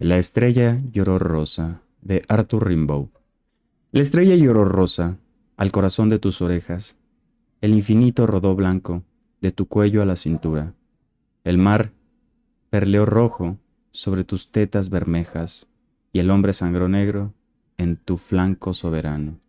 La estrella lloró rosa de Arthur Rimbaud. La estrella lloró rosa al corazón de tus orejas. El infinito rodó blanco de tu cuello a la cintura. El mar perleó rojo sobre tus tetas bermejas y el hombre sangró negro en tu flanco soberano.